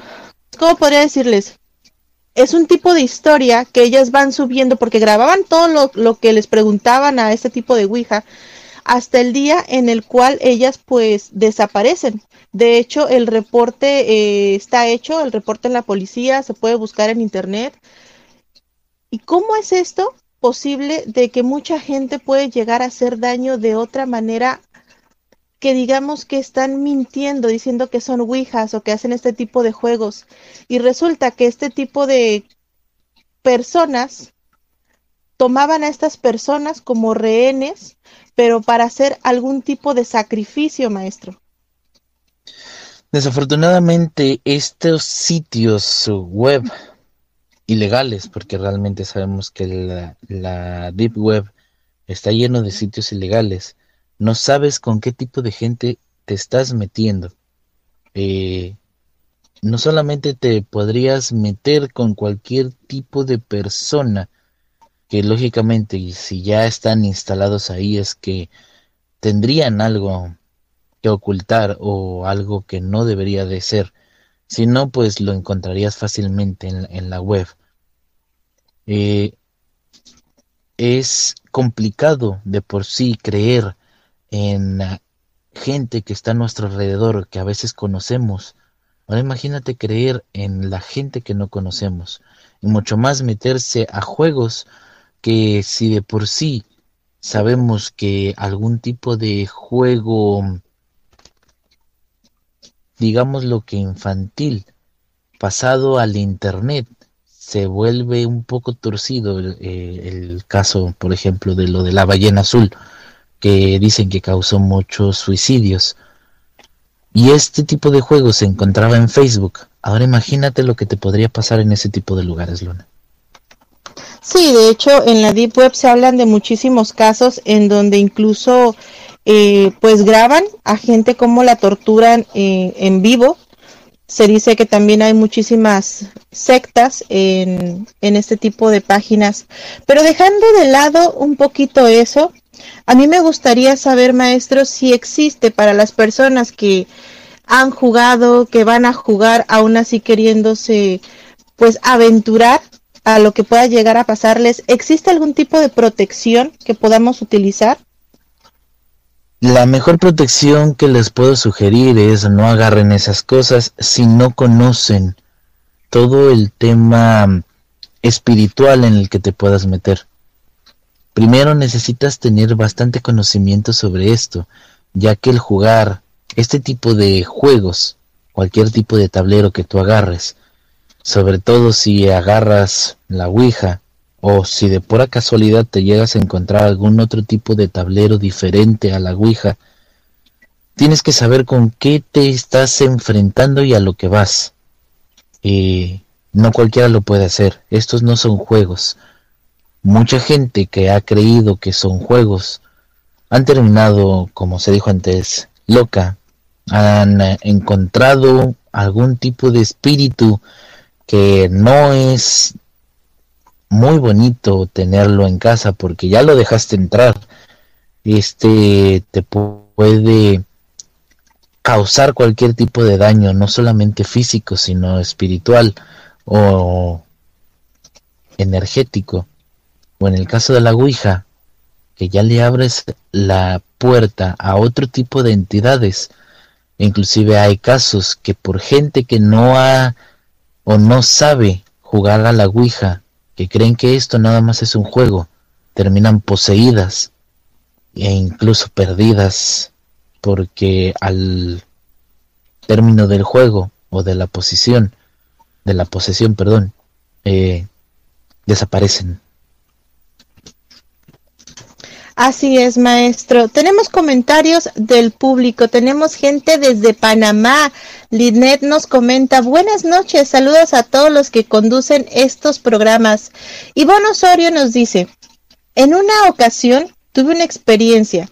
¿cómo podría decirles? es un tipo de historia que ellas van subiendo porque grababan todo lo, que les preguntaban a este tipo de Ouija hasta el día en el cual ellas pues desaparecen. De hecho, el reporte eh, está hecho, el reporte en la policía se puede buscar en internet. ¿Y cómo es esto posible de que mucha gente puede llegar a hacer daño de otra manera que digamos que están mintiendo diciendo que son ouijas o que hacen este tipo de juegos y resulta que este tipo de personas tomaban a estas personas como rehenes, pero para hacer algún tipo de sacrificio, maestro. Desafortunadamente, estos sitios web ilegales, porque realmente sabemos que la, la, Deep Web está lleno de sitios ilegales, no sabes con qué tipo de gente te estás metiendo. Eh, no solamente te podrías meter con cualquier tipo de persona, que lógicamente si ya están instalados ahí es que tendrían algo que ocultar o algo que no debería de ser. Si no, pues lo encontrarías fácilmente en, la web. Eh, es complicado de por sí creer en gente que está a nuestro alrededor, que a veces conocemos. Ahora imagínate creer en la gente que no conocemos. Y mucho más meterse a juegos que si de por sí sabemos que algún tipo de juego digamos lo que infantil, pasado al Internet, se vuelve un poco torcido eh, el, caso, por ejemplo, de lo de la ballena azul, que dicen que causó muchos suicidios. Y este tipo de juegos se encontraba en Facebook. Ahora imagínate lo que te podría pasar en ese tipo de lugares, Luna. Sí, de hecho, en la Deep Web se hablan de muchísimos casos en donde incluso eh, pues graban a gente como la torturan eh, en vivo. Se dice que también hay muchísimas sectas en, en este tipo de páginas. Pero dejando de lado un poquito eso, a mí me gustaría saber, maestro, si existe para las personas que han jugado, que van a jugar, aún así queriéndose pues aventurar a lo que pueda llegar a pasarles, ¿existe algún tipo de protección que podamos utilizar? La mejor protección que les puedo sugerir es no agarren esas cosas si no conocen todo el tema espiritual en el que te puedas meter. Primero necesitas tener bastante conocimiento sobre esto, ya que el jugar este tipo de juegos, cualquier tipo de tablero que tú agarres, sobre todo si agarras la Ouija, o si de pura casualidad te llegas a encontrar algún otro tipo de tablero diferente a la Ouija, tienes que saber con qué te estás enfrentando y a lo que vas. Y no cualquiera lo puede hacer. Estos no son juegos. Mucha gente que ha creído que son juegos han terminado, como se dijo antes, loca. Han encontrado algún tipo de espíritu que no es muy bonito tenerlo en casa porque ya lo dejaste entrar. Este te puede causar cualquier tipo de daño, no solamente físico, sino espiritual o energético. O en el caso de la Ouija, que ya le abres la puerta a otro tipo de entidades. Inclusive hay casos que por gente que no ha o no sabe jugar a la Ouija que creen que esto nada más es un juego, terminan poseídas e incluso perdidas porque al término del juego o de la posición, de la posesión, perdón, eh, desaparecen. Así es, maestro. Tenemos comentarios del público. Tenemos gente desde Panamá. Linet nos comenta, buenas noches, saludos a todos los que conducen estos programas. Ivonne Osorio nos dice, en una ocasión tuve una experiencia.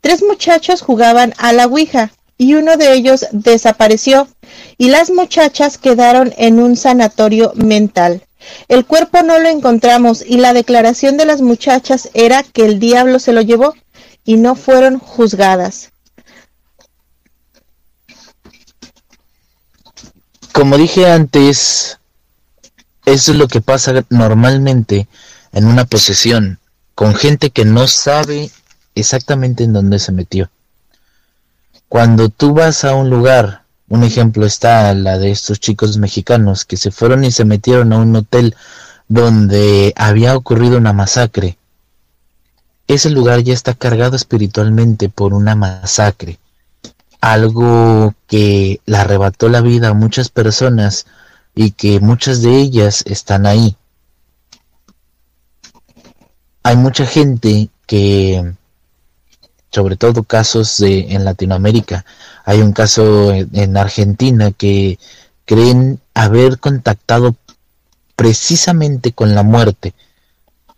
Tres muchachos jugaban a la Ouija y uno de ellos desapareció y las muchachas quedaron en un sanatorio mental. El cuerpo no lo encontramos y la declaración de las muchachas era que el diablo se lo llevó y no fueron juzgadas. Como dije antes, eso es lo que pasa normalmente en una posesión con gente que no sabe exactamente en dónde se metió. Cuando tú vas a un lugar un ejemplo está la de estos chicos mexicanos que se fueron y se metieron a un hotel donde había ocurrido una masacre. Ese lugar ya está cargado espiritualmente por una masacre, algo que le arrebató la vida a muchas personas y que muchas de ellas están ahí. hay mucha gente que, sobre todo casos de, en Latinoamérica, hay un caso en Argentina que creen haber contactado precisamente con la muerte.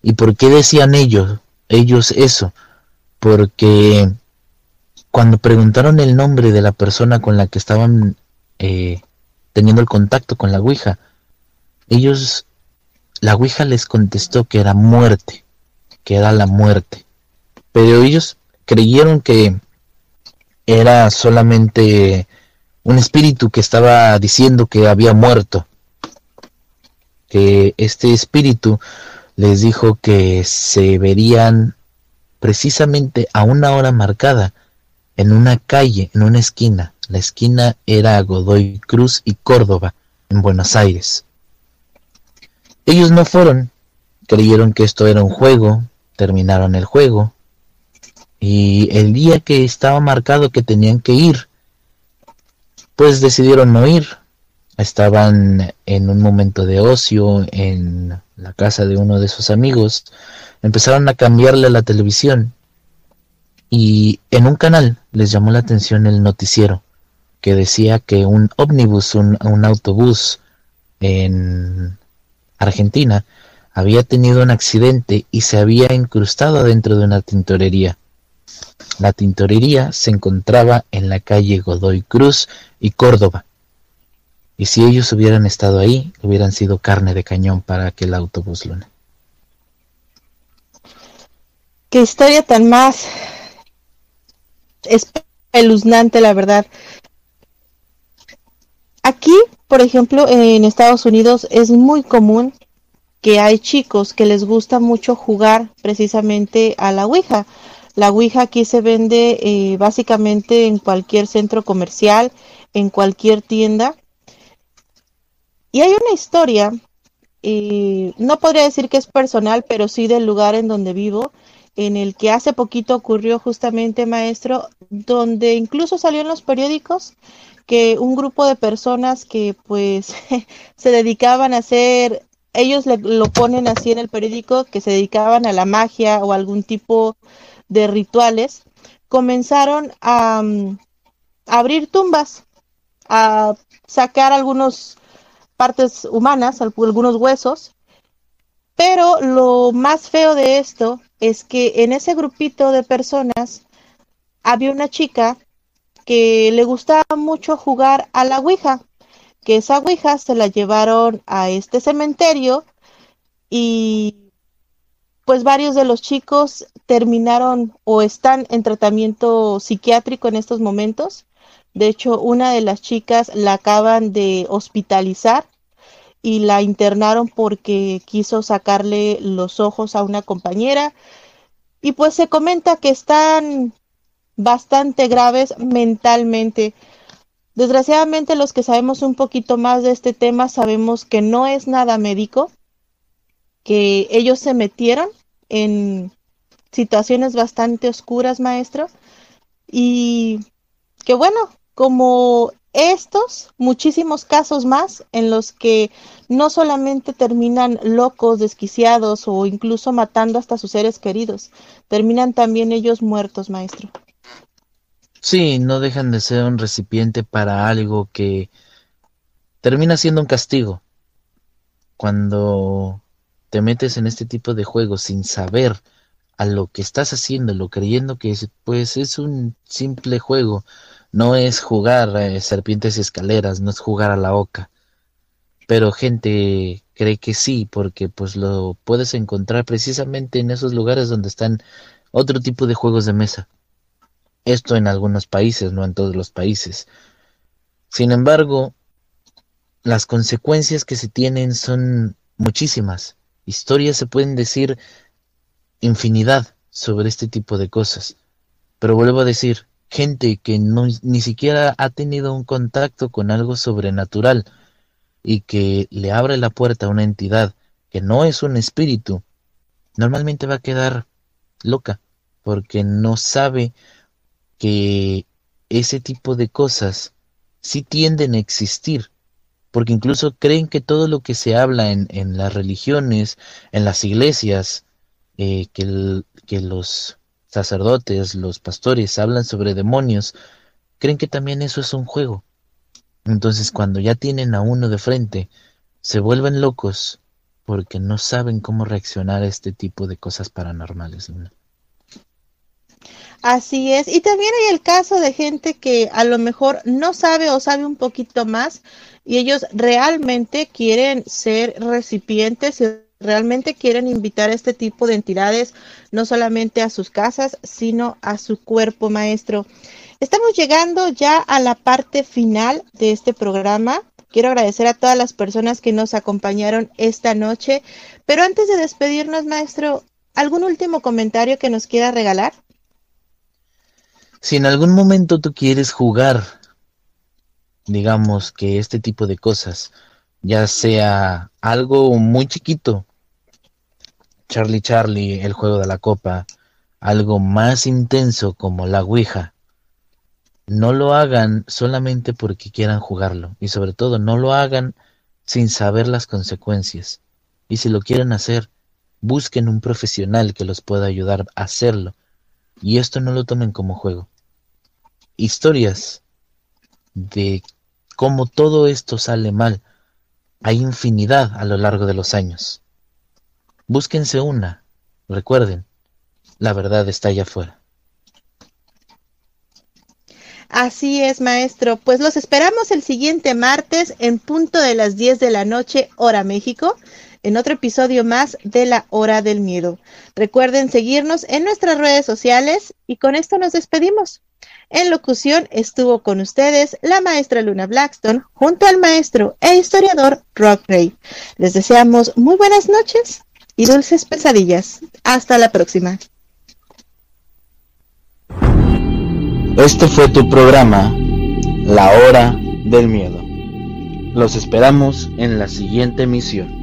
¿Y por qué decían ellos, ellos eso? Porque cuando preguntaron el nombre de la persona con la que estaban eh, teniendo el contacto con la Ouija, ellos, la Ouija les contestó que era muerte, que era la muerte. Pero ellos creyeron que era solamente un espíritu que estaba diciendo que había muerto. Que este espíritu les dijo que se verían precisamente a una hora marcada en una calle, en una esquina. La esquina era Godoy Cruz y Córdoba, en Buenos Aires. Ellos no fueron, creyeron que esto era un juego, terminaron el juego, y el día que estaba marcado que tenían que ir, pues decidieron no ir. Estaban en un momento de ocio en la casa de uno de sus amigos. Empezaron a cambiarle la televisión y en un canal les llamó la atención el noticiero que decía que un ómnibus, un, un autobús en Argentina, había tenido un accidente y se había incrustado dentro de una tintorería. La tintorería se encontraba en la calle Godoy Cruz y Córdoba. Y si ellos hubieran estado ahí, hubieran sido carne de cañón para aquel autobús Luna. Qué historia tan más espeluznante, la verdad. Aquí, por ejemplo, en Estados Unidos es muy común que hay chicos que les gusta mucho jugar precisamente a la Ouija. La Ouija aquí se vende eh, básicamente en cualquier centro comercial, en cualquier tienda. Y hay una historia, eh, no podría decir que es personal, pero sí del lugar en donde vivo, en el que hace poquito ocurrió justamente, maestro, donde incluso salió en los periódicos que un grupo de personas que pues [LAUGHS] se dedicaban a hacer, ellos lo ponen así en el periódico, que se dedicaban a la magia o algún tipo de rituales, comenzaron a, mm, abrir tumbas, a sacar algunas partes humanas, algunos huesos, pero lo más feo de esto es que en ese grupito de personas había una chica que le gustaba mucho jugar a la Ouija, que esa Ouija se la llevaron a este cementerio y pues varios de los chicos terminaron o están en tratamiento psiquiátrico en estos momentos. De hecho, una de las chicas la acaban de hospitalizar y la internaron porque quiso sacarle los ojos a una compañera. Y pues se comenta que están bastante graves mentalmente. Desgraciadamente los que sabemos un poquito más de este tema sabemos que no es nada médico, que ellos se metieron en situaciones bastante oscuras, maestro, y que bueno, como estos, muchísimos casos más en los que no solamente terminan locos, desquiciados o incluso matando hasta sus seres queridos, terminan también ellos muertos, maestro. Sí, no dejan de ser un recipiente para algo que termina siendo un castigo. Cuando te metes en este tipo de juegos sin saber a lo que estás haciendo, lo creyendo que es, pues es un simple juego, no es jugar eh, serpientes y escaleras, no es jugar a la oca. Pero gente cree que sí, porque pues lo puedes encontrar precisamente en esos lugares donde están otro tipo de juegos de mesa. Esto en algunos países, no en todos los países. Sin embargo, las consecuencias que se tienen son muchísimas historias se pueden decir infinidad sobre este tipo de cosas. Pero vuelvo a decir, gente que no, ni siquiera ha tenido un contacto con algo sobrenatural y que le abre la puerta a una entidad que no es un espíritu, normalmente va a quedar loca porque no sabe que ese tipo de cosas sí tienden a existir porque incluso creen que todo lo que se habla en, las religiones, en las iglesias, eh, que, que los sacerdotes, los pastores hablan sobre demonios, creen que también eso es un juego. Entonces cuando ya tienen a uno de frente, se vuelven locos porque no saben cómo reaccionar a este tipo de cosas paranormales. Así es. Y también hay el caso de gente que a lo mejor no sabe o sabe un poquito más y ellos realmente quieren ser recipientes y realmente quieren invitar a este tipo de entidades no solamente a sus casas, sino a su cuerpo maestro. Estamos llegando ya a la parte final de este programa. Quiero agradecer a todas las personas que nos acompañaron esta noche, pero antes de despedirnos, maestro, ¿algún último comentario que nos quiera regalar? Si en algún momento tú quieres jugar, digamos que este tipo de cosas, ya sea algo muy chiquito, Charlie Charlie, el juego de la copa, algo más intenso como la Ouija, no lo hagan solamente porque quieran jugarlo y sobre todo no lo hagan sin saber las consecuencias. Y si lo quieren hacer, busquen un profesional que los pueda ayudar a hacerlo. Y esto no lo tomen como juego. Historias de cómo todo esto sale mal hay infinidad a lo largo de los años. Búsquense una. Recuerden, la verdad está allá afuera. Así es, maestro. Pues los esperamos el siguiente martes en punto de las 10 de la noche, hora México, en otro episodio más de la Hora del Miedo. Recuerden seguirnos en nuestras redes sociales y con esto nos despedimos. En locución estuvo con ustedes la maestra Luna Blackstone junto al maestro e historiador Rock Ray. Les deseamos muy buenas noches y dulces pesadillas. Hasta la próxima. Este fue tu programa, La Hora del Miedo. Los esperamos en la siguiente emisión.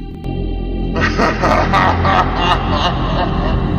[LAUGHS]